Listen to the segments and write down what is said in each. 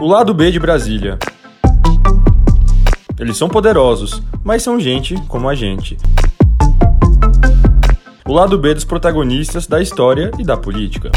O lado B de Brasília. Eles são poderosos, mas são gente como a gente. O lado B dos protagonistas da história e da política.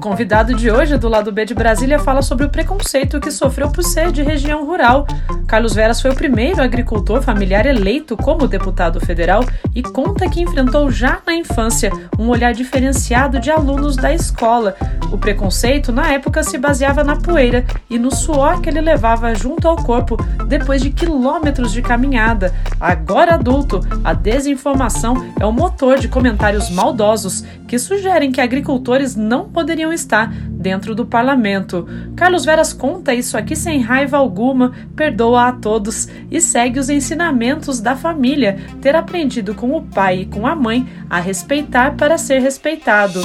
O convidado de hoje, do lado B de Brasília, fala sobre o preconceito que sofreu por ser de região rural. Carlos Veras foi o primeiro agricultor familiar eleito como deputado federal e conta que enfrentou já na infância um olhar diferenciado de alunos da escola. O preconceito, na época, se baseava na poeira e no suor que ele levava junto ao corpo depois de quilômetros de caminhada. Agora adulto, a desinformação é o motor de comentários maldosos que sugerem que agricultores não poderiam estar dentro do parlamento. Carlos Veras conta isso aqui sem raiva alguma, perdoa a todos e segue os ensinamentos da família, ter aprendido com o pai e com a mãe a respeitar para ser respeitado.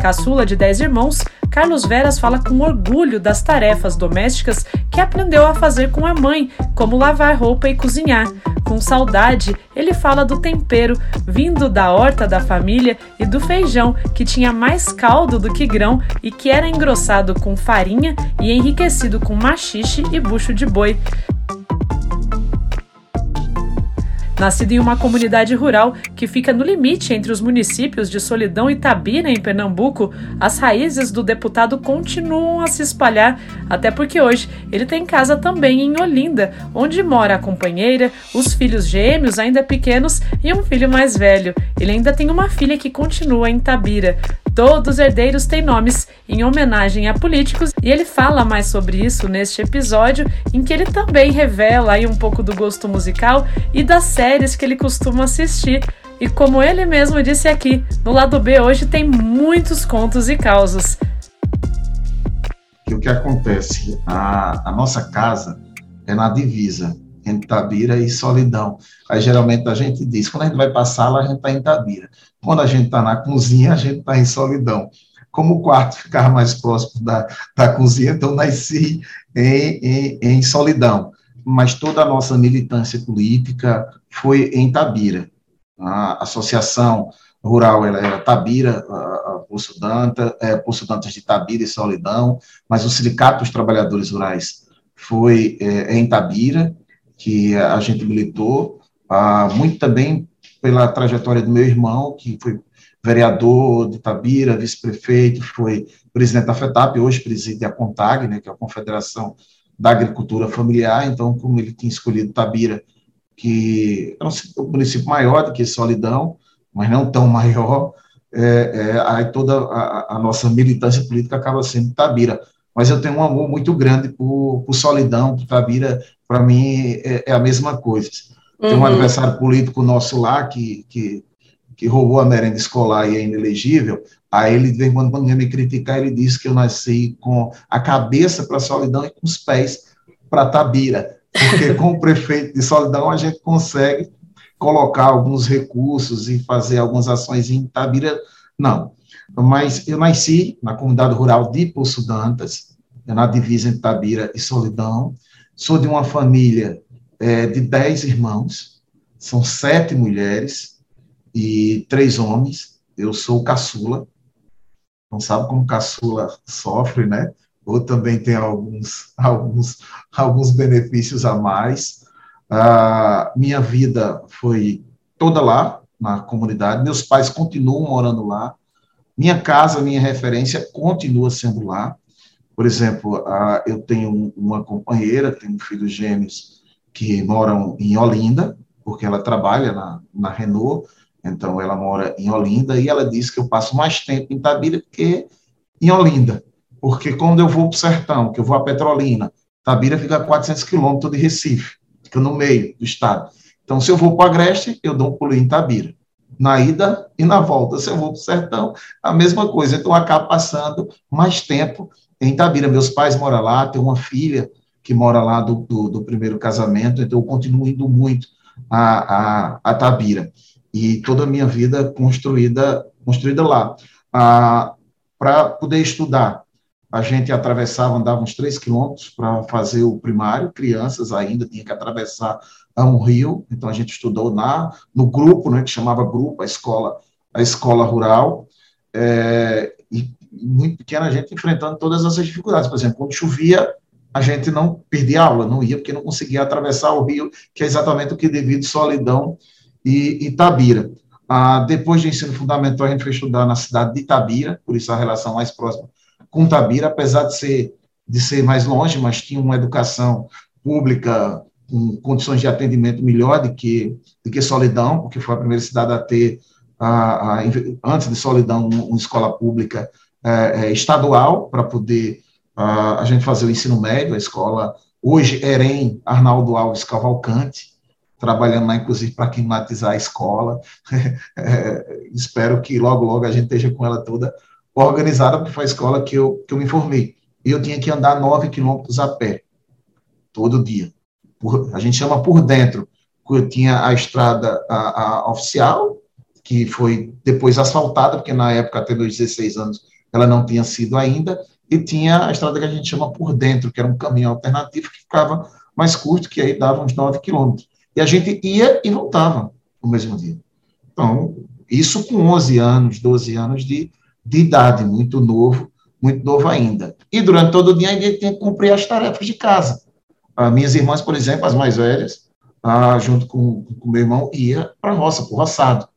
Caçula de dez irmãos, Carlos Veras fala com orgulho das tarefas domésticas que aprendeu a fazer com a mãe, como lavar roupa e cozinhar. Com saudade, ele fala do tempero vindo da horta da família e do feijão, que tinha mais caldo do que grão e que era engrossado com farinha e enriquecido com machixe e bucho de boi. Nascido em uma comunidade rural que fica no limite entre os municípios de Solidão e Tabira, em Pernambuco, as raízes do deputado continuam a se espalhar, até porque hoje ele tem casa também em Olinda, onde mora a companheira, os filhos gêmeos ainda pequenos e um filho mais velho. Ele ainda tem uma filha que continua em Tabira. Todos os herdeiros têm nomes em homenagem a políticos e ele fala mais sobre isso neste episódio, em que ele também revela aí um pouco do gosto musical e das séries que ele costuma assistir. E como ele mesmo disse aqui, no lado B hoje tem muitos contos e causos. o que acontece? A, a nossa casa é na divisa entre Tabira e Solidão. Aí geralmente a gente diz, quando a gente vai a sala, a gente está em Tabira. Quando a gente está na cozinha, a gente está em Solidão. Como o quarto ficava mais próximo da, da cozinha, então nasci em, em, em Solidão. Mas toda a nossa militância política foi em Tabira. A associação rural ela era Tabira, Poço Dantas, é, Poço Dantas de Tabira e Solidão, mas o Sindicato dos Trabalhadores Rurais foi é, em Tabira, que a gente militou, ah, muito também pela trajetória do meu irmão, que foi vereador de Tabira, vice-prefeito, foi presidente da FETAP, hoje preside a CONTAG, né, que é a Confederação da Agricultura Familiar, então, como ele tinha escolhido Tabira, que é um município maior do que Solidão, mas não tão maior, é, é, aí toda a, a, nossa militância política acaba sendo Tabira mas eu tenho um amor muito grande por, por Solidão, por Tabira, para mim é, é, a mesma coisa. Tem um uhum. adversário político nosso lá que, que, que roubou a merenda escolar e é inelegível, aí ele, vem quando, quando me criticar, ele disse que eu nasci com a cabeça para Solidão e com os pés para Tabira, porque com o prefeito de Solidão a gente consegue colocar alguns recursos e fazer algumas ações em Tabira, não. Mas eu nasci na comunidade rural de Poço Dantas, na divisa entre Tabira e Solidão. Sou de uma família é, de dez irmãos, são sete mulheres e três homens. Eu sou caçula. Não sabe como caçula sofre, né? Ou também tem alguns, alguns, alguns benefícios a mais. A minha vida foi toda lá, na comunidade. Meus pais continuam morando lá. Minha casa, minha referência, continua sendo lá. Por exemplo, eu tenho uma companheira, tenho filhos gêmeos que moram em Olinda, porque ela trabalha na, na Renault, então ela mora em Olinda, e ela diz que eu passo mais tempo em Tabira que em Olinda, porque quando eu vou para o sertão, que eu vou a Petrolina, Tabira fica a 400 quilômetros de Recife, fica no meio do estado. Então, se eu vou para o Agreste, eu dou um pulo em Tabira. Na ida e na volta. Se eu vou para o sertão, a mesma coisa. Então, eu acabo passando mais tempo em Itabira. Meus pais moram lá, tenho uma filha que mora lá do, do, do primeiro casamento, então eu continuo indo muito a, a, a Tabira. E toda a minha vida construída, construída lá. Ah, para poder estudar, a gente atravessava, andava uns três quilômetros para fazer o primário, crianças ainda, tinha que atravessar um rio, então a gente estudou na, no grupo, né, que chamava grupo, a escola, a escola rural, é, muito pequena a gente enfrentando todas essas dificuldades. Por exemplo, quando chovia, a gente não perdia aula, não ia porque não conseguia atravessar o rio, que é exatamente o que devido Solidão e Itabira. Ah, depois do ensino fundamental, a gente foi estudar na cidade de Itabira, por isso a relação mais próxima com Itabira, apesar de ser, de ser mais longe, mas tinha uma educação pública com condições de atendimento melhor do que, do que Solidão, porque foi a primeira cidade a ter, a, a, antes de Solidão, uma escola pública é, é, estadual para poder a, a gente fazer o ensino médio, a escola, hoje, EREM Arnaldo Alves Cavalcante, trabalhando lá, inclusive, para climatizar a escola. É, espero que logo, logo a gente esteja com ela toda organizada, porque foi a escola que eu, que eu me formei. E eu tinha que andar nove quilômetros a pé, todo dia. Por, a gente chama por dentro, eu tinha a estrada a, a oficial, que foi depois asfaltada, porque na época, até meus 16 anos, ela não tinha sido ainda, e tinha a estrada que a gente chama por dentro, que era um caminho alternativo que ficava mais curto, que aí dava uns 9 quilômetros. E a gente ia e voltava no mesmo dia. Então, isso com 11 anos, 12 anos de, de idade, muito novo, muito novo ainda. E durante todo o dia a gente tinha que cumprir as tarefas de casa. Ah, minhas irmãs, por exemplo, as mais velhas, ah, junto com o meu irmão, ia para a roça, para o roçado,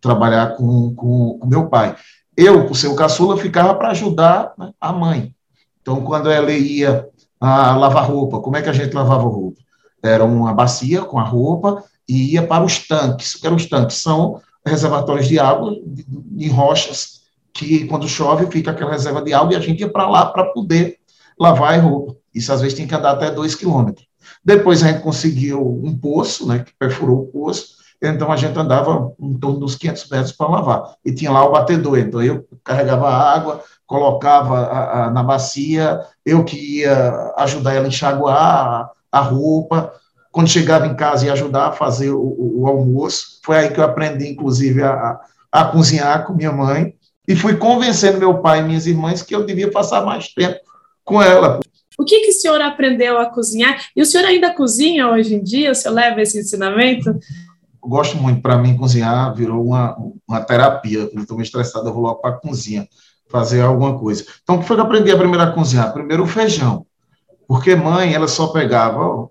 trabalhar com, com, com meu pai. Eu, o caçula, ficava para ajudar né, a mãe. Então, quando ela ia a lavar roupa, como é que a gente lavava roupa? Era uma bacia com a roupa e ia para os tanques. O que eram os tanques? São reservatórios de água em rochas, que quando chove fica aquela reserva de água e a gente ia para lá para poder lavar a roupa. Isso às vezes tem que andar até dois quilômetros. Depois a gente conseguiu um poço, né, que perfurou o poço, então a gente andava em torno dos 500 metros para lavar. E tinha lá o batedor, então eu carregava a água, colocava a, a, na bacia, eu que ia ajudar ela a enxaguar a, a roupa. Quando chegava em casa, ia ajudar a fazer o, o, o almoço. Foi aí que eu aprendi, inclusive, a, a cozinhar com minha mãe. E fui convencendo meu pai e minhas irmãs que eu devia passar mais tempo com ela. O que, que o senhor aprendeu a cozinhar? E o senhor ainda cozinha hoje em dia? O senhor leva esse ensinamento? Gosto muito, para mim, cozinhar virou uma, uma terapia. Quando estou estressado, eu vou logo para a cozinha fazer alguma coisa. Então, o que foi que eu aprendi a primeira a cozinhar? Primeiro o feijão. Porque mãe, ela só pegava,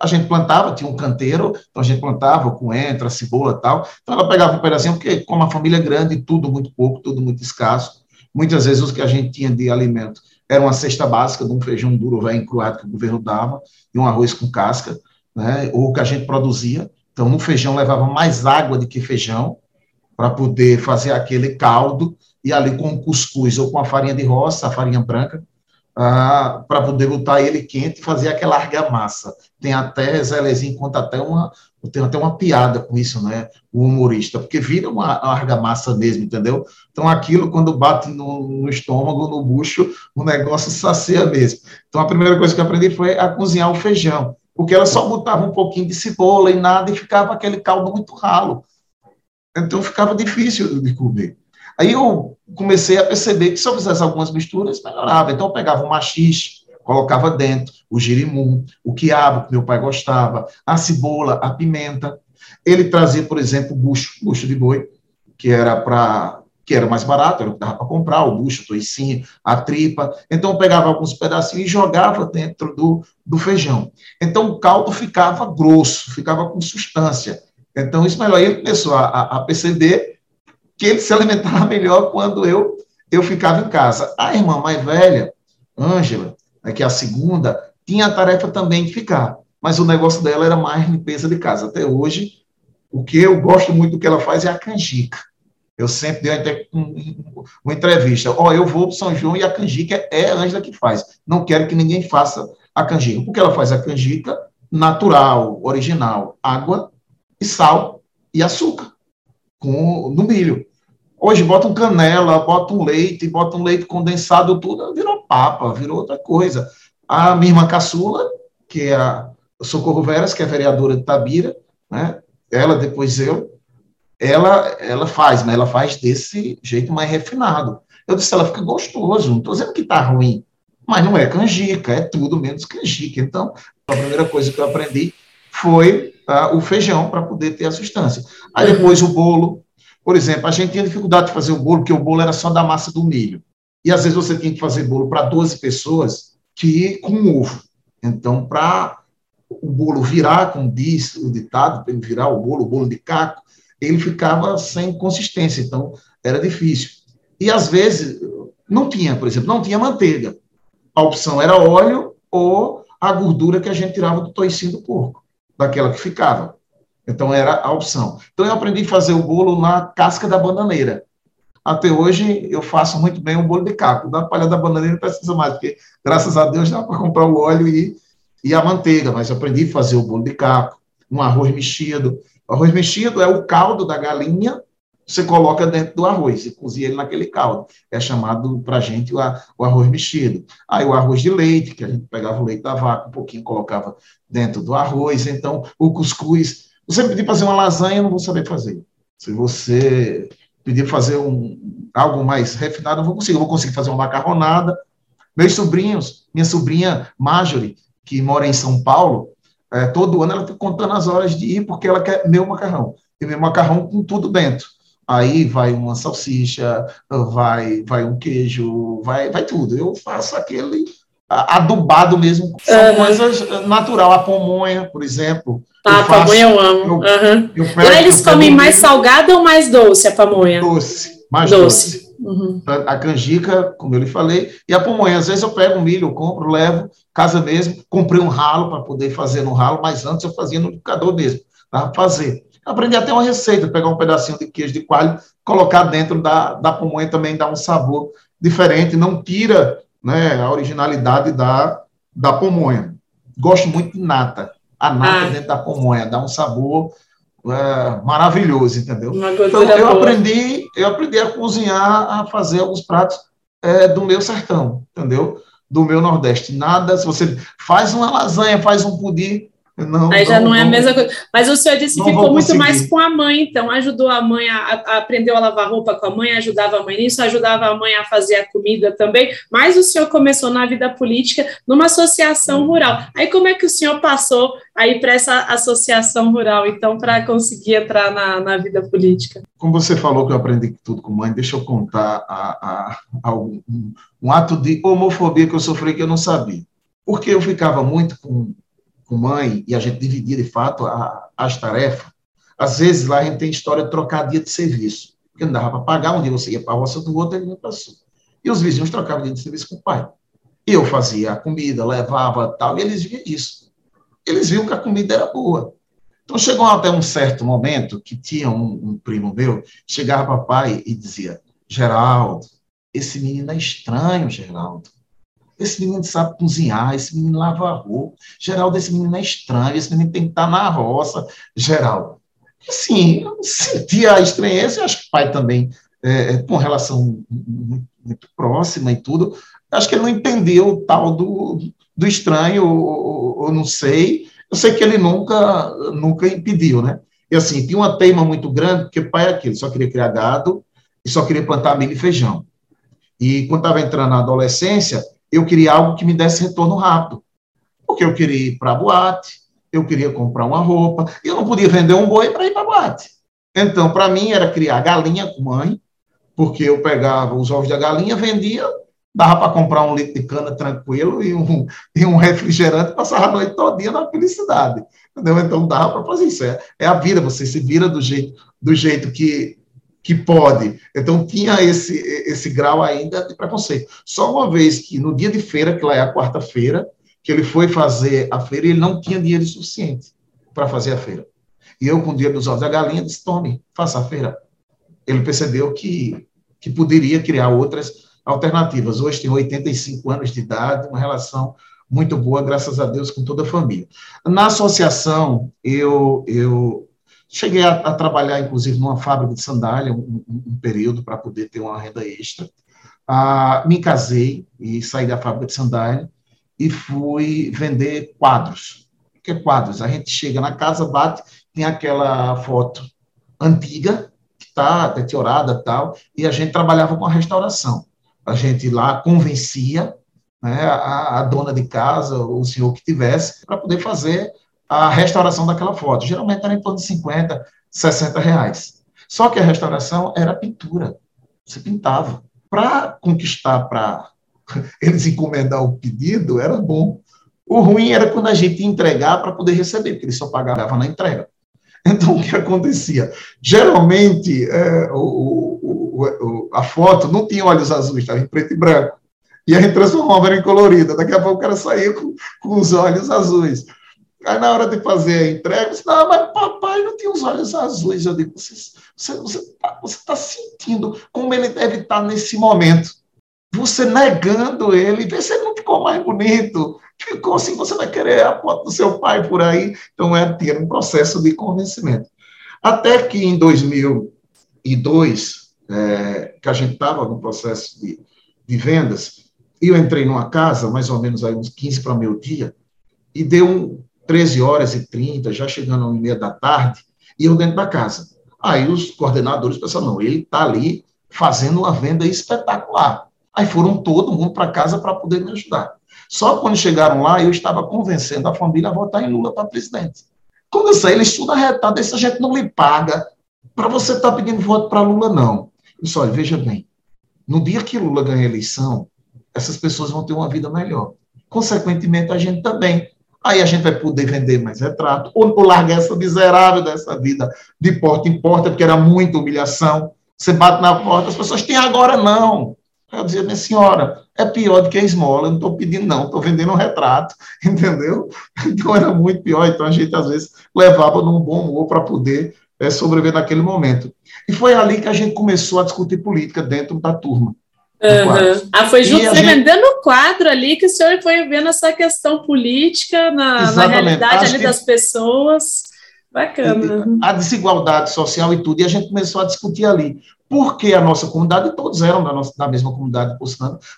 a gente plantava, tinha um canteiro, então a gente plantava com entra, cebola tal. Então ela pegava um pedacinho, porque como a família é grande, tudo muito pouco, tudo muito escasso. Muitas vezes o que a gente tinha de alimento era uma cesta básica de um feijão duro, velho, encruado que o governo dava, e um arroz com casca, né, ou que a gente produzia. Então, no feijão levava mais água do que feijão, para poder fazer aquele caldo, e ali com cuscuz ou com a farinha de roça, a farinha branca, ah, para poder botar ele quente e fazer aquela argamassa. Tem até, Zelezinho conta até uma, tem até uma piada com isso, né, o humorista, porque vira uma argamassa mesmo, entendeu? Então, aquilo, quando bate no, no estômago, no bucho, o negócio sacia mesmo. Então, a primeira coisa que eu aprendi foi a cozinhar o feijão porque ela só botava um pouquinho de cebola e nada, e ficava aquele caldo muito ralo. Então ficava difícil de comer. Aí eu comecei a perceber que se eu fizesse algumas misturas, melhorava. Então eu pegava o machixe, colocava dentro o girimum, o quiabo, que meu pai gostava, a cebola, a pimenta. Ele trazia, por exemplo, bucho, bucho de boi, que era para que era mais barato, era o que dava para comprar, o bucho, o toicinho, a tripa. Então, eu pegava alguns pedacinhos e jogava dentro do, do feijão. Então, o caldo ficava grosso, ficava com substância. Então, isso melhor. Ele começou a, a perceber que ele se alimentava melhor quando eu, eu ficava em casa. A irmã mais velha, Ângela, né, que é a segunda, tinha a tarefa também de ficar. Mas o negócio dela era mais limpeza de casa. Até hoje, o que eu gosto muito do que ela faz é a canjica. Eu sempre dei até uma entrevista. Ó, oh, eu vou para São João e a canjica é a Ângela que faz. Não quero que ninguém faça a canjica. Porque ela faz a canjica natural, original, água e sal e açúcar com, no milho. Hoje bota um canela, bota um leite, bota um leite condensado, tudo, virou papa, virou outra coisa. A minha irmã caçula, que é a Socorro Veras, que é vereadora de Tabira, né? ela, depois eu, ela, ela faz, mas ela faz desse jeito mais refinado. Eu disse, ela fica gostoso, não estou dizendo que está ruim, mas não é canjica, é tudo menos canjica. Então, a primeira coisa que eu aprendi foi tá, o feijão para poder ter a substância. Aí depois o bolo. Por exemplo, a gente tinha dificuldade de fazer o bolo, porque o bolo era só da massa do milho. E às vezes você tinha que fazer bolo para 12 pessoas que com ovo. Então, para o bolo virar, como diz o ditado, para ele virar o bolo, o bolo de caco, ele ficava sem consistência, então era difícil. E às vezes não tinha, por exemplo, não tinha manteiga. A opção era óleo ou a gordura que a gente tirava do toicinho do porco, daquela que ficava. Então era a opção. Então eu aprendi a fazer o bolo na casca da bananeira. Até hoje eu faço muito bem o bolo de caco. Da palha da bananeira não precisa mais, porque graças a Deus dá para comprar o óleo e, e a manteiga, mas aprendi a fazer o bolo de caco, um arroz mexido. O arroz mexido é o caldo da galinha você coloca dentro do arroz e cozinha ele naquele caldo. É chamado para a gente o arroz mexido. Aí o arroz de leite, que a gente pegava o leite da vaca, um pouquinho colocava dentro do arroz. Então, o cuscuz. Você pedir fazer uma lasanha, eu não vou saber fazer. Se você pedir fazer um, algo mais refinado, eu vou conseguir. Eu vou conseguir fazer uma macarronada. Meus sobrinhos, minha sobrinha Marjorie, que mora em São Paulo, é, todo ano ela está contando as horas de ir, porque ela quer meu macarrão. E meu macarrão com tudo dentro aí vai uma salsicha, vai, vai um queijo, vai, vai tudo. Eu faço aquele adubado mesmo, são uhum. coisas natural, a pamonha, por exemplo. Ah, a pamonha eu amo. Eu, uhum. eu pego, eles comem mais salgada ou mais doce a pamonha? Doce, mais doce. doce. Uhum. A canjica, como eu lhe falei, e a pamonha, às vezes eu pego um milho, eu compro, levo, casa mesmo, comprei um ralo para poder fazer no ralo, mas antes eu fazia no liquidificador mesmo, para fazer. Aprendi até uma receita, pegar um pedacinho de queijo de coalho, colocar dentro da, da pamonha também dá um sabor diferente, não tira né, a originalidade da, da pamonha. Gosto muito de nata. A nata ah. dentro da pamonha dá um sabor é, maravilhoso, entendeu? Então eu aprendi, eu aprendi a cozinhar, a fazer alguns pratos é, do meu sertão, entendeu? Do meu Nordeste. Nada, se você faz uma lasanha, faz um pudim, não, Aí já não, não é a mesma coisa. Mas o senhor disse que ficou muito mais com a mãe, então ajudou a mãe a, a aprendeu a lavar roupa com a mãe, ajudava a mãe nisso, ajudava a mãe a fazer a comida também. Mas o senhor começou na vida política numa associação rural. Aí como é que o senhor passou aí para essa associação rural, então, para conseguir entrar na, na vida política? Como você falou que eu aprendi tudo com mãe, deixa eu contar a, a, a um, um ato de homofobia que eu sofri que eu não sabia. Porque eu ficava muito com com mãe, e a gente dividia, de fato, a, as tarefas, às vezes lá a gente tem história de trocar dia de serviço, porque não dava para pagar, um dia você ia para a roça do outro, ele não passou. E os vizinhos trocavam dia de serviço com o pai. Eu fazia a comida, levava tal, e eles viam isso. Eles viam que a comida era boa. Então chegou até um certo momento que tinha um, um primo meu, chegava para o pai e dizia, Geraldo, esse menino é estranho, Geraldo. Esse menino sabe cozinhar, esse menino lava roupa. Geraldo, esse menino é estranho, esse menino tem que estar na roça. Geraldo. Assim, eu sentia a estranheza, acho que o pai também, é, é, com relação muito, muito, próxima e tudo, acho que ele não entendeu o tal do, do estranho, ou, ou não sei. Eu sei que ele nunca, nunca impediu, né? E assim, tinha uma teima muito grande, porque o pai é aquilo, só queria criar gado e só queria plantar milho e feijão. E quando estava entrando na adolescência, eu queria algo que me desse retorno rápido. Porque eu queria ir para a boate, eu queria comprar uma roupa, e eu não podia vender um boi para ir para a boate. Então, para mim, era criar galinha com mãe, porque eu pegava os ovos da galinha, vendia, dava para comprar um litro de cana tranquilo e um, e um refrigerante, passava a noite todinha na felicidade. Entendeu? Então, dava para fazer isso. É, é a vida, você se vira do jeito, do jeito que que pode. Então, tinha esse, esse grau ainda de preconceito. Só uma vez que, no dia de feira, que lá é a quarta-feira, que ele foi fazer a feira ele não tinha dinheiro suficiente para fazer a feira. E eu, com o dinheiro dos ovos da galinha, disse: Tome, faça a feira. Ele percebeu que, que poderia criar outras alternativas. Hoje tem 85 anos de idade, uma relação muito boa, graças a Deus, com toda a família. Na associação, eu, eu Cheguei a, a, trabalhar, inclusive, numa fábrica de sandália, um, um, um período, para poder ter uma renda extra. Ah, me casei e saí da fábrica de sandália e fui vender quadros. O que é quadros? A gente chega na casa, bate, tem aquela foto antiga, que está deteriorada tal, e a gente trabalhava com a restauração. A gente lá convencia né, a, a, dona de casa, o senhor que tivesse, para poder fazer a restauração daquela foto. Geralmente era em torno de 50, 60 reais. Só que a restauração era pintura. Você pintava. Para conquistar, para eles encomendar o pedido, era bom. O ruim era quando a gente ia entregar para poder receber, porque eles só pagavam na entrega. Então, o que acontecia? Geralmente, é, o, o, a foto não tinha olhos azuis, estava em preto e branco. E a gente transformava em colorida. Daqui a pouco o cara saía com, com os olhos azuis. Aí, na hora de fazer a entrega, disse, não, mas papai não tinha os olhos azuis. Eu digo, você está você, você tá, você tá sentindo como ele deve estar nesse momento. Você negando ele, vê se ele não ficou mais bonito. Ficou assim, você vai querer a foto do seu pai por aí. Então, é ter um processo de convencimento. Até que em 2002, é, que a gente estava no processo de, de vendas, eu entrei numa casa, mais ou menos aí uns 15 para meio dia, e deu um, 13 horas e 30, já chegando às meia da tarde, e eu dentro da casa. Aí os coordenadores pensaram, não, ele está ali fazendo uma venda espetacular. Aí foram todo mundo para casa para poder me ajudar. Só quando chegaram lá, eu estava convencendo a família a votar em Lula para presidente. Quando eu saí, eles tudo arretado, essa gente não lhe paga para você estar tá pedindo voto para Lula, não. Eu disse, olha, veja bem, no dia que Lula ganha a eleição, essas pessoas vão ter uma vida melhor. Consequentemente, a gente também. Aí a gente vai poder vender mais retrato, ou, ou largar essa miserável dessa vida de porta em porta, porque era muita humilhação. Você bate na porta, as pessoas têm agora não. Eu dizia, minha senhora, é pior do que a esmola, eu não estou pedindo não, estou vendendo um retrato, entendeu? Então era muito pior, então a gente às vezes levava num bom humor para poder é, sobreviver naquele momento. E foi ali que a gente começou a discutir política dentro da turma. Uhum. Ah, foi junto, você gente... vendendo o quadro ali que o senhor foi vendo essa questão política na, na realidade ali que... das pessoas. Bacana. A desigualdade social e tudo, e a gente começou a discutir ali. Por que a nossa comunidade, todos eram da, nossa, da mesma comunidade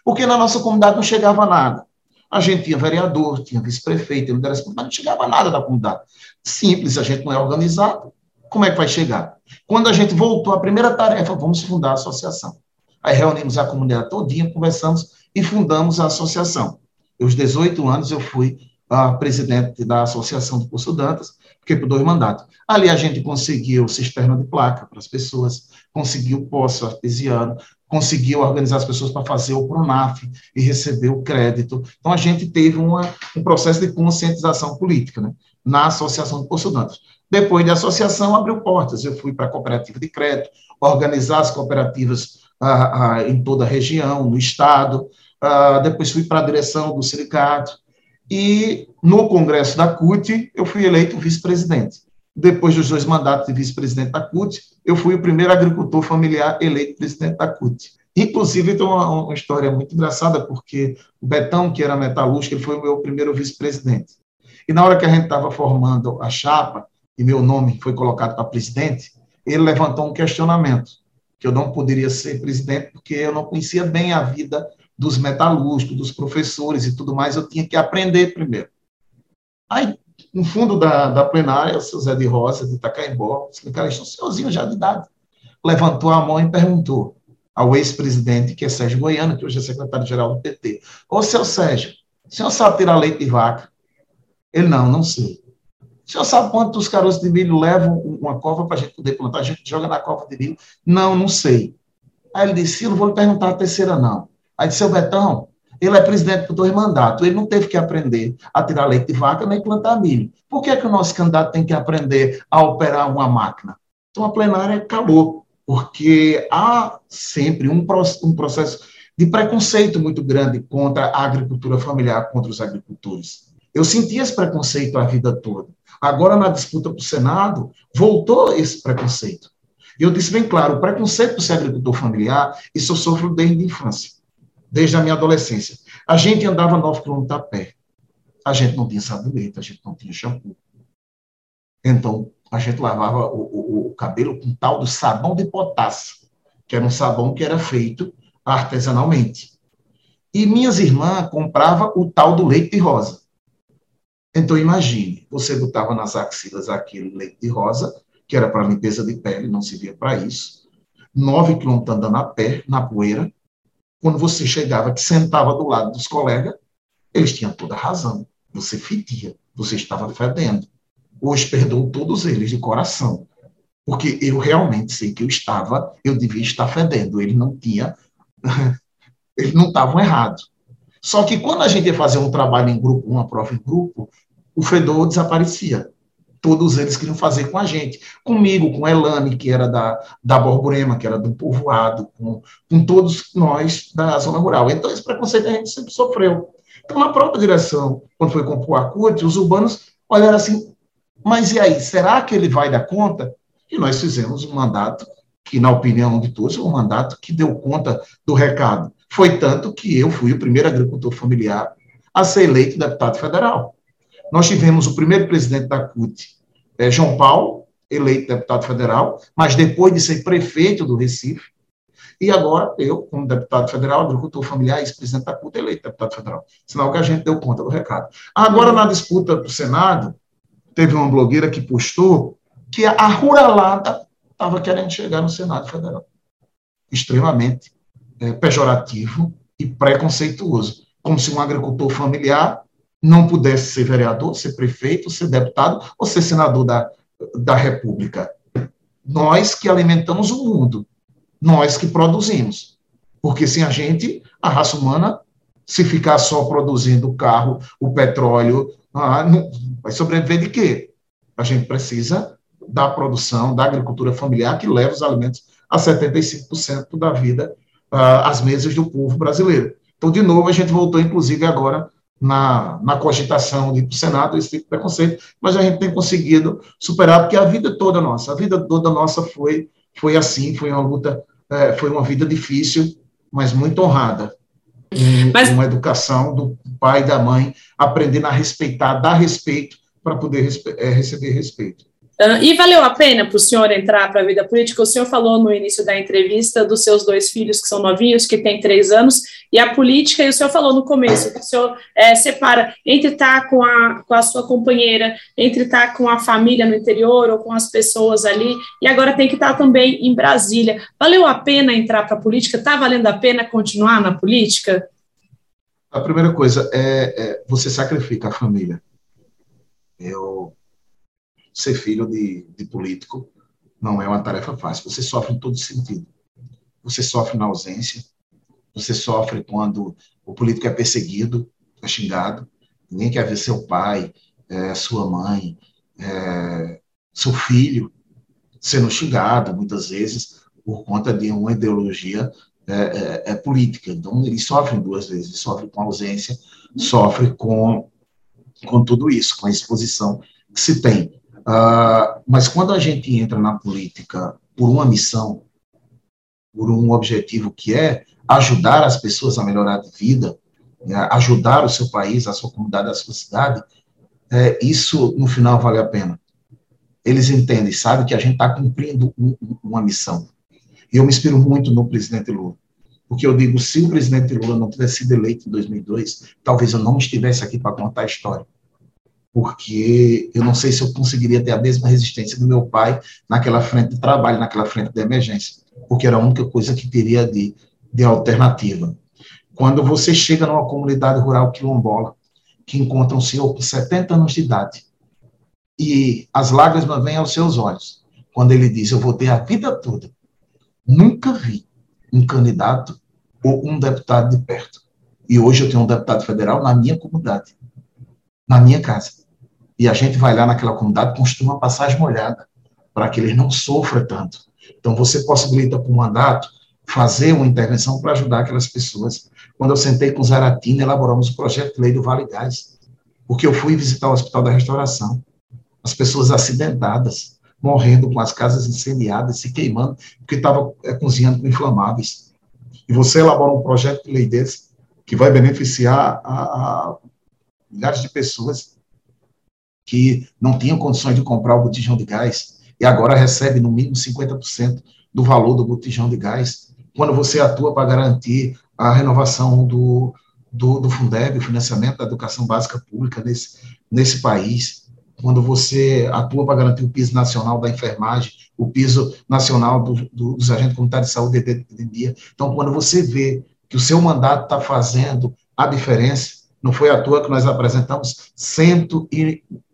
porque na nossa comunidade não chegava nada. A gente tinha vereador, tinha vice-prefeito, mas não chegava nada da comunidade. Simples, a gente não é organizado, como é que vai chegar? Quando a gente voltou, a primeira tarefa, vamos fundar a associação. Aí reunimos a comunidade todinha, conversamos e fundamos a associação. Aos 18 anos eu fui a presidente da Associação do Curso Dantas, fiquei por dois mandatos. Ali a gente conseguiu cisterna de placa para as pessoas, conseguiu poço artesiano, conseguiu organizar as pessoas para fazer o PRONAF e receber o crédito. Então a gente teve uma, um processo de conscientização política né, na Associação do Curso Dantas. Depois da associação, abriu portas. Eu fui para a cooperativa de crédito, organizar as cooperativas ah, ah, em toda a região, no Estado. Ah, depois fui para a direção do sindicato. E no Congresso da CUT, eu fui eleito vice-presidente. Depois dos dois mandatos de vice-presidente da CUT, eu fui o primeiro agricultor familiar eleito presidente da CUT. Inclusive, tem uma, uma, história muito engraçada, porque o Betão, que era metalúrgico, ele foi o meu primeiro vice-presidente. E na hora que a gente estava formando a chapa, e meu nome foi colocado para presidente, ele levantou um questionamento que eu não poderia ser presidente porque eu não conhecia bem a vida dos metalúrgicos, dos professores e tudo mais, eu tinha que aprender primeiro. Aí, no fundo da, da plenária, o seu Zé de Rosa, de Itacaimbó, sindicalista, um senhorzinho já de idade, levantou a mão e perguntou ao ex-presidente, que é Sérgio Goiano, que hoje é secretário-geral do PT, ô, seu Sérgio, o senhor sabe tirar leite de vaca? Ele, não, não sei. Senhor sabe quantos caroços de milho levam uma cova para a gente poder plantar? A gente joga na cova de milho? Não, não sei. Aí ele disse, não vou lhe perguntar a terceira, não. Aí disse, seu Betão, ele é presidente por dois mandatos, ele não teve que aprender a tirar leite de vaca nem plantar milho. Por que, é que o nosso candidato tem que aprender a operar uma máquina? Então a plenária acabou, porque há sempre um, um processo de preconceito muito grande contra a agricultura familiar, contra os agricultores. Eu senti esse preconceito a vida toda. Agora, na disputa para o Senado, voltou esse preconceito. E eu disse bem claro: o preconceito por ser agricultor familiar, isso eu sofro desde a infância, desde a minha adolescência. A gente andava nove quilômetros a pé. A gente não tinha sabonete, a gente não tinha shampoo. Então, a gente lavava o, o, o cabelo com tal do sabão de potássio, que era um sabão que era feito artesanalmente. E minhas irmãs compravam o tal do leite de rosa. Então, imagine, você botava nas axilas aquele leite de rosa, que era para limpeza de pele, não servia para isso. Nove quilômetros andando a pé, na poeira. Quando você chegava, que sentava do lado dos colegas, eles tinham toda a razão. Você fedia, você estava fedendo. Hoje perdoou todos eles de coração. Porque eu realmente sei que eu estava, eu devia estar fedendo. Ele não tinha, eles não estavam errados. Só que quando a gente ia fazer um trabalho em grupo, uma prova em grupo, o fedor desaparecia. Todos eles queriam fazer com a gente. Comigo, com Elane, que era da, da Borborema, que era do povoado, com, com todos nós da zona rural. Então, esse preconceito a gente sempre sofreu. Então, na própria direção, quando foi compor a CUT, os urbanos olharam assim, mas e aí, será que ele vai dar conta? E nós fizemos um mandato que, na opinião de todos, um mandato que deu conta do recado. Foi tanto que eu fui o primeiro agricultor familiar a ser eleito deputado federal. Nós tivemos o primeiro presidente da CUT, é, João Paulo, eleito deputado federal, mas depois de ser prefeito do Recife, e agora eu, como deputado federal, agricultor familiar, ex-presidente da CUT, eleito deputado federal. Sinal que a gente deu conta do recado. Agora, na disputa do Senado, teve uma blogueira que postou que a ruralada estava querendo chegar no Senado Federal. Extremamente é, pejorativo e preconceituoso. Como se um agricultor familiar não pudesse ser vereador, ser prefeito, ser deputado ou ser senador da, da República. Nós que alimentamos o mundo, nós que produzimos. Porque sem a gente, a raça humana, se ficar só produzindo o carro, o petróleo, ah, não, vai sobreviver de quê? A gente precisa da produção, da agricultura familiar, que leva os alimentos a 75% da vida uh, às mesas do povo brasileiro. Então, de novo, a gente voltou, inclusive, agora na, na cogitação de ir para o Senado esse tipo de preconceito, mas a gente tem conseguido superar, porque a vida toda nossa, a vida toda nossa foi, foi assim, foi uma luta, é, foi uma vida difícil, mas muito honrada. Um, mas... Uma educação do pai e da mãe, aprendendo a respeitar, dar respeito para poder é, receber respeito. E valeu a pena para o senhor entrar para a vida política? O senhor falou no início da entrevista dos seus dois filhos, que são novinhos, que têm três anos, e a política, e o senhor falou no começo, que o senhor é, separa entre estar com a, com a sua companheira, entre estar com a família no interior ou com as pessoas ali, e agora tem que estar também em Brasília. Valeu a pena entrar para a política? Está valendo a pena continuar na política? A primeira coisa é, é você sacrifica a família. Eu ser filho de, de político não é uma tarefa fácil. Você sofre em todo sentido. Você sofre na ausência, você sofre quando o político é perseguido, é xingado. Ninguém quer ver seu pai, é, sua mãe, é, seu filho sendo xingado, muitas vezes, por conta de uma ideologia é, é, é política. Então, ele sofre duas vezes. Sofre com ausência, sofre com, com tudo isso, com a exposição que se tem. Uh, mas quando a gente entra na política por uma missão, por um objetivo que é ajudar as pessoas a melhorar de vida, né, ajudar o seu país, a sua comunidade, a sua cidade, é, isso no final vale a pena. Eles entendem, sabem que a gente está cumprindo um, uma missão. E eu me inspiro muito no presidente Lula. Porque eu digo, se o presidente Lula não tivesse sido eleito em 2002, talvez eu não estivesse aqui para contar a história porque eu não sei se eu conseguiria ter a mesma resistência do meu pai naquela frente de trabalho, naquela frente de emergência, porque era a única coisa que teria de, de alternativa. Quando você chega numa comunidade rural quilombola, que encontra um senhor com 70 anos de idade, e as lágrimas vêm aos seus olhos, quando ele diz: Eu vou ter a vida toda. Nunca vi um candidato ou um deputado de perto. E hoje eu tenho um deputado federal na minha comunidade, na minha casa e a gente vai lá naquela comunidade construir uma passagem molhada para que eles não sofram tanto. Então, você possibilita para o mandato fazer uma intervenção para ajudar aquelas pessoas. Quando eu sentei com Zaratina, elaboramos o projeto de lei do Vale Gás, porque eu fui visitar o Hospital da Restauração, as pessoas acidentadas, morrendo com as casas incendiadas, se queimando, porque estavam é, cozinhando com inflamáveis. E você elabora um projeto de lei desse, que vai beneficiar a, a milhares de pessoas, que não tinham condições de comprar o botijão de gás e agora recebe no mínimo 50% do valor do botijão de gás. Quando você atua para garantir a renovação do, do, do Fundeb, o financiamento da educação básica pública nesse, nesse país, quando você atua para garantir o piso nacional da enfermagem, o piso nacional do, do, dos agentes comunitários de saúde de epidemia. Então, quando você vê que o seu mandato está fazendo a diferença, não foi à toa que nós apresentamos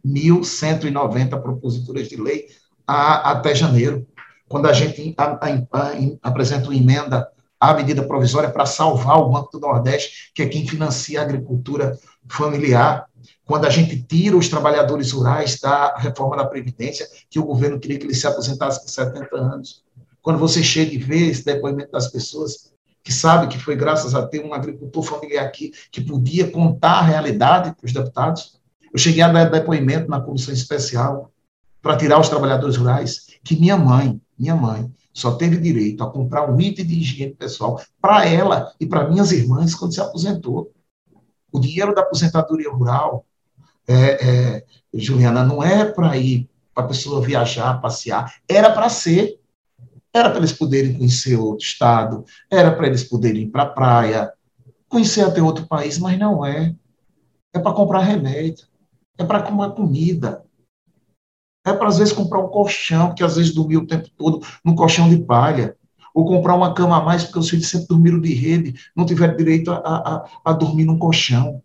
1.190 proposituras de lei a, até janeiro, quando a gente a, a, apresenta uma emenda à medida provisória para salvar o Banco do Nordeste, que é quem financia a agricultura familiar, quando a gente tira os trabalhadores rurais da reforma da Previdência, que o governo queria que eles se aposentassem com 70 anos. Quando você chega e vê esse depoimento das pessoas, que sabe que foi graças a ter um agricultor familiar aqui que podia contar a realidade para os deputados. Eu cheguei a dar depoimento na comissão especial para tirar os trabalhadores rurais, que minha mãe, minha mãe, só teve direito a comprar um item de higiene pessoal para ela e para minhas irmãs quando se aposentou. O dinheiro da aposentadoria rural, é, é, Juliana, não é para ir para a pessoa viajar, passear, era para ser. Era para eles poderem conhecer outro estado, era para eles poderem ir para a praia, conhecer até outro país, mas não é. É para comprar remédio, é para comer comida, é para, às vezes, comprar um colchão, que às vezes dormiu o tempo todo num colchão de palha, ou comprar uma cama a mais, porque os filhos sempre dormiram de rede, não tiveram direito a, a, a dormir num colchão.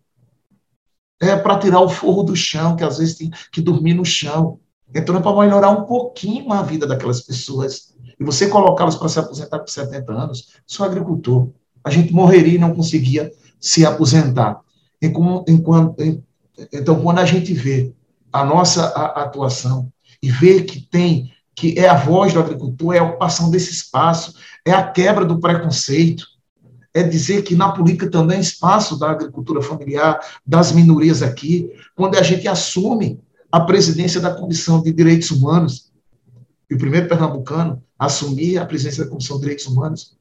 É para tirar o forro do chão, que às vezes tem que dormir no chão. Então, é para melhorar um pouquinho a vida daquelas pessoas e você colocá-los para se aposentar com 70 anos, sou agricultor. A gente morreria e não conseguia se aposentar. Enquanto, então, quando a gente vê a nossa atuação e vê que tem, que é a voz do agricultor, é a ocupação desse espaço, é a quebra do preconceito, é dizer que na política também é espaço da agricultura familiar, das minorias aqui, quando a gente assume a presidência da Comissão de Direitos Humanos, e o primeiro pernambucano a assumir a presidência da Comissão de Direitos Humanos.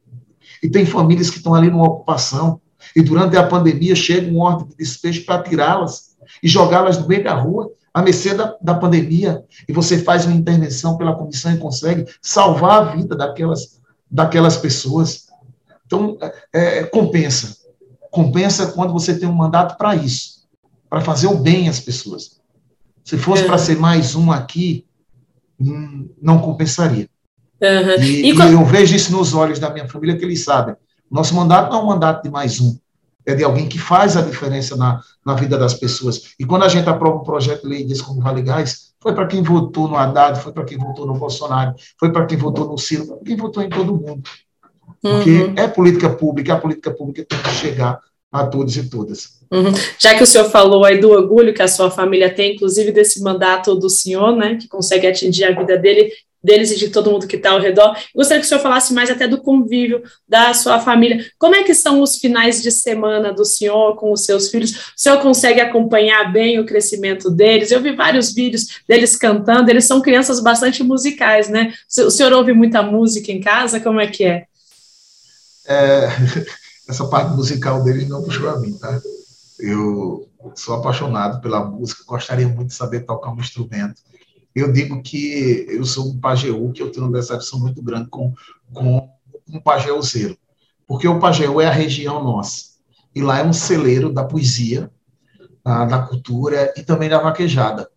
E tem famílias que estão ali numa ocupação, e durante a pandemia chega um ordem de despejo para tirá-las e jogá-las no meio da rua, à mercê da, da pandemia, e você faz uma intervenção pela comissão e consegue salvar a vida daquelas, daquelas pessoas. Então, é, é compensa. Compensa quando você tem um mandato para isso, para fazer o bem às pessoas. Se fosse é. para ser mais um aqui, hum, não compensaria. Uhum. E, e, e eu vejo isso nos olhos da minha família, que eles sabem. Nosso mandato não é um mandato de mais um, é de alguém que faz a diferença na, na vida das pessoas. E quando a gente aprova um projeto de lei desse como Vale Gás, foi para quem votou no Haddad, foi para quem votou no Bolsonaro, foi para quem votou no Ciro, foi para quem votou em todo mundo. Porque uhum. é política pública, a política pública tem que chegar a todos e todas. Uhum. Já que o senhor falou aí do orgulho que a sua família tem, inclusive desse mandato do senhor, né, que consegue atingir a vida dele, deles e de todo mundo que está ao redor. Gostaria que o senhor falasse mais até do convívio da sua família. Como é que são os finais de semana do senhor com os seus filhos? O senhor consegue acompanhar bem o crescimento deles? Eu vi vários vídeos deles cantando, eles são crianças bastante musicais, né? O senhor ouve muita música em casa? Como é que é? é essa parte musical deles não puxou a mim, tá? Eu sou apaixonado pela música, gostaria muito de saber tocar um instrumento eu digo que eu sou um pajeú, que eu tenho uma decepção muito grande com, com um pajeúzeiro, porque o Pajeú é a região nossa, e lá é um celeiro da poesia, da, da cultura e também da vaquejada.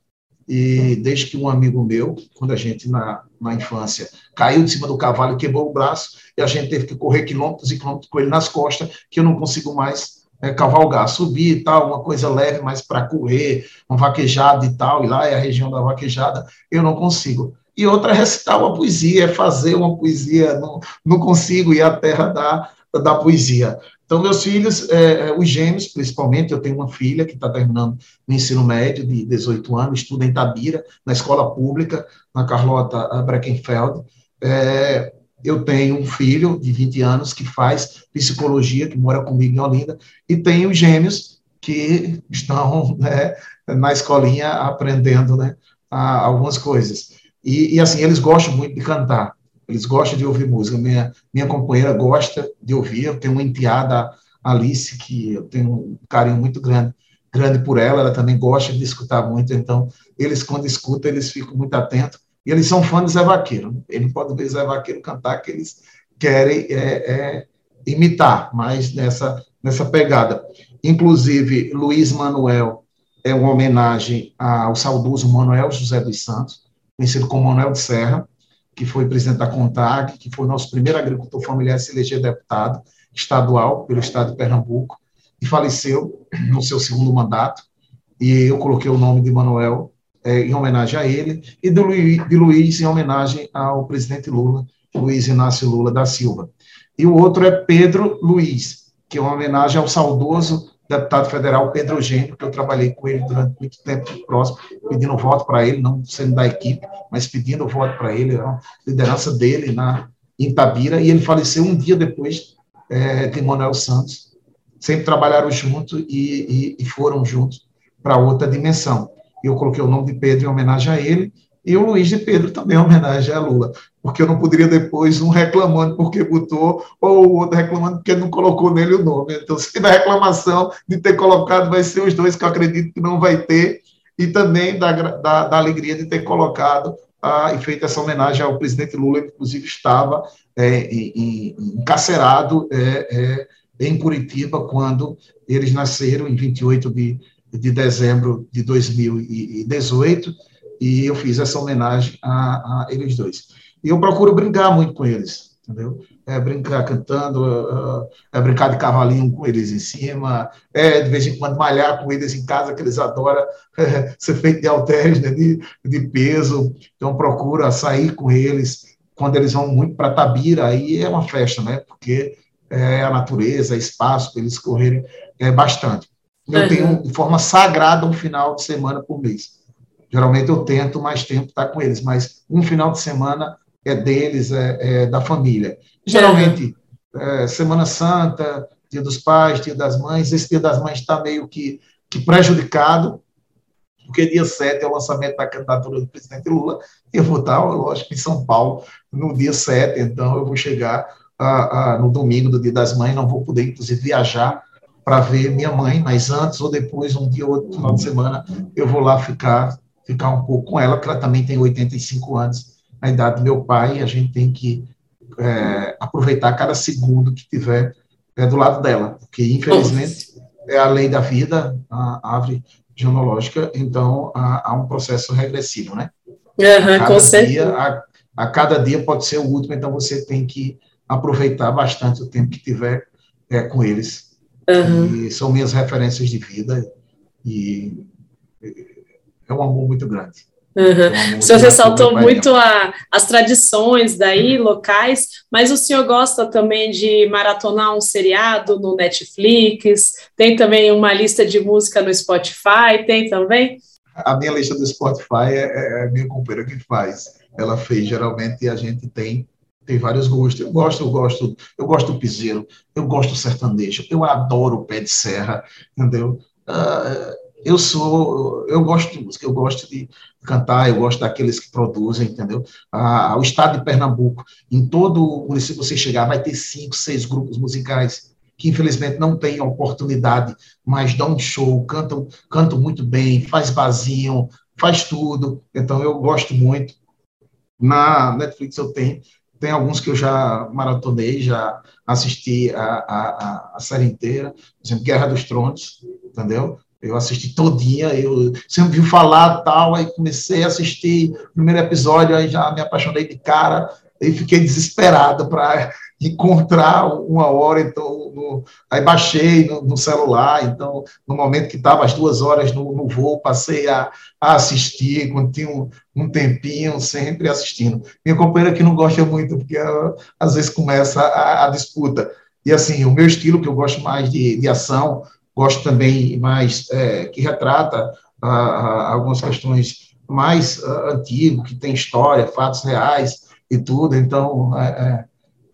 E desde que um amigo meu, quando a gente, na, na infância, caiu de cima do cavalo quebrou o braço, e a gente teve que correr quilômetros e quilômetros com ele nas costas, que eu não consigo mais é, cavalgar, subir e tal, uma coisa leve, mas para correr, uma vaquejada e tal, e lá é a região da vaquejada, eu não consigo. E outra é recitar uma poesia, é fazer uma poesia, não, não consigo ir à terra da, da poesia. Então, meus filhos, é, é os gêmeos, principalmente, eu tenho uma filha que está terminando o ensino médio, de 18 anos, estuda em Tabira, na escola pública, na Carlota Breckenfeld. É, eu tenho um filho de 20 anos que faz psicologia, que mora comigo em Olinda, e tenho gêmeos que estão né, na escolinha aprendendo né, algumas coisas. E, e, assim, eles gostam muito de cantar, eles gostam de ouvir música. Minha, minha companheira gosta de ouvir, eu tenho uma enteada, Alice, que eu tenho um carinho muito grande, grande por ela, ela também gosta de escutar muito, então, eles, quando escutam, eles ficam muito atentos. E eles são fãs de Zé Vaqueiro. Ele pode ver Zé Vaqueiro cantar que eles querem é, é, imitar, mas nessa, nessa pegada. Inclusive, Luiz Manuel é uma homenagem ao saudoso Manuel José dos Santos, conhecido como Manuel de Serra, que foi presidente da CONTAG, que foi nosso primeiro agricultor familiar a se eleger deputado estadual pelo estado de Pernambuco, e faleceu no seu segundo mandato, e eu coloquei o nome de Manuel é, em homenagem a ele, e Luiz, de Luiz em homenagem ao presidente Lula, Luiz Inácio Lula da Silva. E o outro é Pedro Luiz, que é uma homenagem ao saudoso deputado federal Pedro Eugênio, que eu trabalhei com ele durante muito tempo próximo, pedindo voto para ele, não sendo da equipe, mas pedindo voto para ele, a liderança dele na em Tabira, e ele faleceu um dia depois é, de Manuel Santos. Sempre trabalharam juntos e, e, e foram juntos para outra dimensão. Eu coloquei o nome de Pedro em homenagem a ele, e o Luiz de Pedro também em homenagem a Lula, porque eu não poderia depois um reclamando porque botou, ou o outro reclamando porque não colocou nele o nome. Então, se tiver reclamação de ter colocado, vai ser os dois que eu acredito que não vai ter, e também da, da, da alegria de ter colocado ah, e feito essa homenagem ao presidente Lula, que inclusive estava é, encarcerado é, é, em Curitiba quando eles nasceram, em 28 de, de dezembro de 2018, e eu fiz essa homenagem a, a eles dois. E eu procuro brincar muito com eles, entendeu? É brincar cantando, é brincar de cavalinho com eles em cima, é de vez em quando malhar com eles em casa, que eles adoram é, ser feito de halteres, né, de, de peso. Então, procura sair com eles quando eles vão muito para Tabira, aí é uma festa, né? Porque é a natureza, é espaço para eles correrem é, bastante. Eu uhum. tenho de forma sagrada um final de semana por mês. Geralmente eu tento mais tempo estar com eles, mas um final de semana é deles, é, é da família. Geralmente, é, Semana Santa, Dia dos Pais, Dia das Mães, esse Dia das Mães está meio que, que prejudicado, porque dia 7 é o lançamento da candidatura do presidente Lula, e eu vou estar, lógico, em São Paulo no dia 7, então eu vou chegar a, a, no domingo do Dia das Mães, não vou poder, inclusive, viajar para ver minha mãe, mas antes ou depois, um dia ou outro final de semana, eu vou lá ficar ficar um pouco com ela, porque ela também tem 85 anos, a idade do meu pai, e a gente tem que é, aproveitar cada segundo que tiver é, do lado dela, porque infelizmente é a lei da vida, a árvore genealógica, então há, há um processo regressivo, né? Uhum, com certeza. A, a, cada dia pode ser o último, então você tem que aproveitar bastante o tempo que tiver é, com eles. Uhum. E são minhas referências de vida e é um amor muito grande. Uhum. o senhor ressaltou muito a, as tradições daí, locais, mas o senhor gosta também de maratonar um seriado no Netflix? Tem também uma lista de música no Spotify? Tem também? A minha lista do Spotify é, é, é a minha companheira que faz. Ela fez, geralmente a gente tem tem vários gostos. Eu gosto, eu gosto, eu gosto do piseiro, eu gosto do sertanejo, eu adoro o pé de serra, entendeu? Uh, eu sou, eu gosto de música, eu gosto de cantar, eu gosto daqueles que produzem, entendeu? Ah, o estado de Pernambuco, em todo o município você chegar, vai ter cinco, seis grupos musicais que infelizmente não têm oportunidade, mas dão um show, cantam, cantam muito bem, faz vazinho, faz tudo. Então eu gosto muito. Na Netflix eu tenho, tem alguns que eu já maratonei, já assisti a, a, a série inteira, por exemplo, Guerra dos Tronos, entendeu? Eu assisti todinha, eu sempre vi falar tal, aí comecei a assistir o primeiro episódio, aí já me apaixonei de cara, e fiquei desesperado para encontrar uma hora, então, no, aí baixei no, no, celular, então, no momento que estava as duas horas no, no voo, passei a, a, assistir, quando tinha um, um, tempinho, sempre assistindo. Minha companheira que não gosta muito, porque ela, às vezes começa a, a, disputa. E assim, o meu estilo, que eu gosto mais de, de ação, gosto também mais é, que retrata a, a, algumas questões mais uh, antigas, que tem história, fatos reais e tudo. Então, é, é,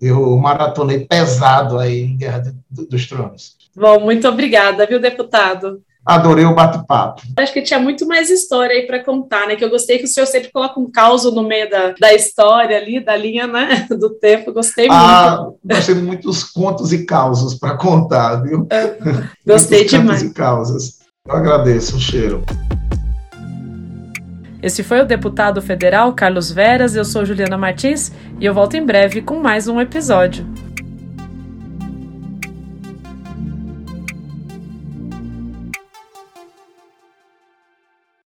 eu maratonei pesado aí em Guerra dos Tronos. Bom, muito obrigada, viu, deputado? Adorei o bate-papo. Acho que tinha muito mais história aí para contar, né? Que eu gostei que o senhor sempre coloca um caos no meio da, da história ali, da linha, né? Do tempo. Gostei ah, muito. Gostei muito dos contos e causos para contar, viu? É, gostei demais. Contos e causas. Eu agradeço, um cheiro. Esse foi o deputado federal Carlos Veras, eu sou Juliana Martins e eu volto em breve com mais um episódio.